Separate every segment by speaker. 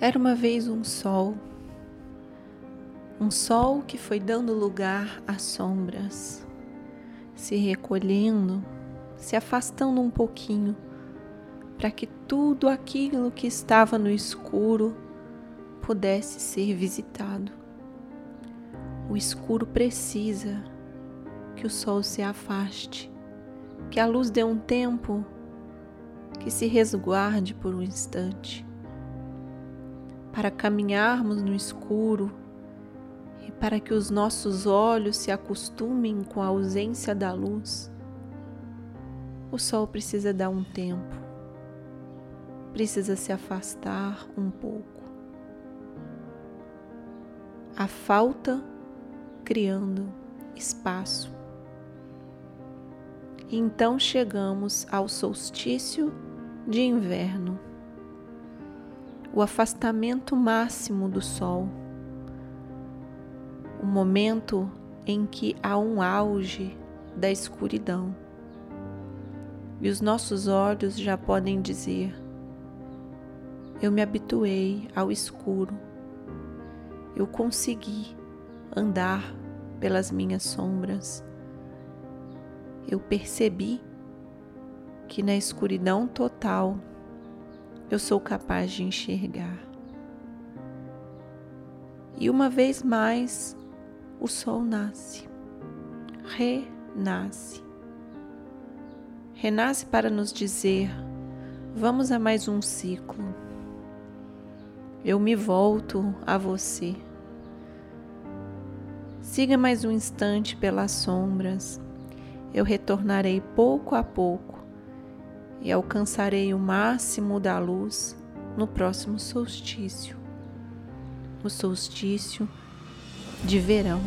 Speaker 1: Era uma vez um sol, um sol que foi dando lugar às sombras, se recolhendo, se afastando um pouquinho, para que tudo aquilo que estava no escuro pudesse ser visitado. O escuro precisa que o sol se afaste, que a luz dê um tempo, que se resguarde por um instante para caminharmos no escuro e para que os nossos olhos se acostumem com a ausência da luz, o sol precisa dar um tempo, precisa se afastar um pouco. A falta criando espaço. Então chegamos ao solstício de inverno o afastamento máximo do Sol, o momento em que há um auge da escuridão. E os nossos olhos já podem dizer: Eu me habituei ao escuro, eu consegui andar pelas minhas sombras, eu percebi que na escuridão total eu sou capaz de enxergar. E uma vez mais, o sol nasce, renasce. Renasce para nos dizer: vamos a mais um ciclo. Eu me volto a você. Siga mais um instante pelas sombras. Eu retornarei pouco a pouco e alcançarei o máximo da luz no próximo solstício, o solstício de verão,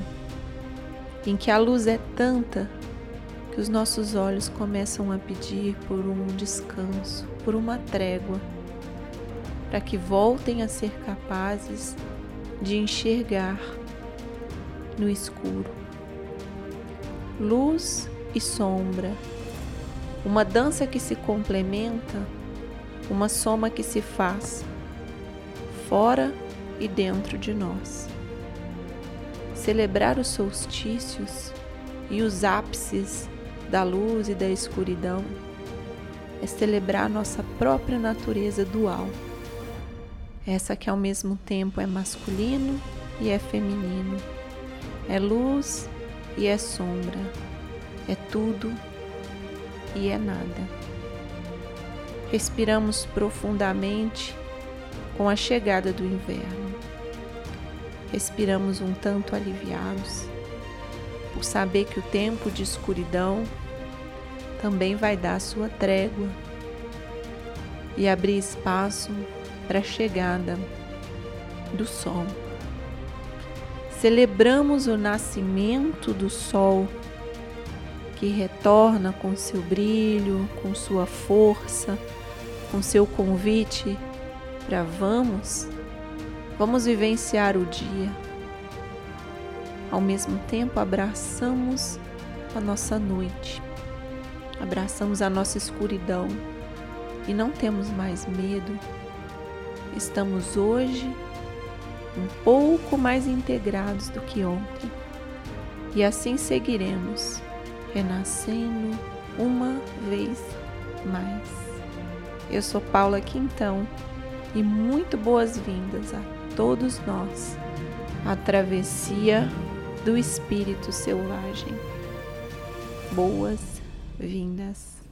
Speaker 1: em que a luz é tanta que os nossos olhos começam a pedir por um descanso, por uma trégua, para que voltem a ser capazes de enxergar no escuro. Luz e sombra uma dança que se complementa, uma soma que se faz fora e dentro de nós. Celebrar os solstícios e os ápices da luz e da escuridão é celebrar nossa própria natureza dual. Essa que ao mesmo tempo é masculino e é feminino, é luz e é sombra, é tudo e é nada. Respiramos profundamente com a chegada do inverno. Respiramos um tanto aliviados por saber que o tempo de escuridão também vai dar sua trégua e abrir espaço para a chegada do sol. Celebramos o nascimento do sol que retorna com seu brilho, com sua força, com seu convite para vamos, vamos vivenciar o dia. Ao mesmo tempo, abraçamos a nossa noite, abraçamos a nossa escuridão. E não temos mais medo. Estamos hoje um pouco mais integrados do que ontem. E assim seguiremos renascendo uma vez mais. Eu sou Paula Quintão e muito boas-vindas a todos nós à travessia do espírito selvagem. Boas-vindas.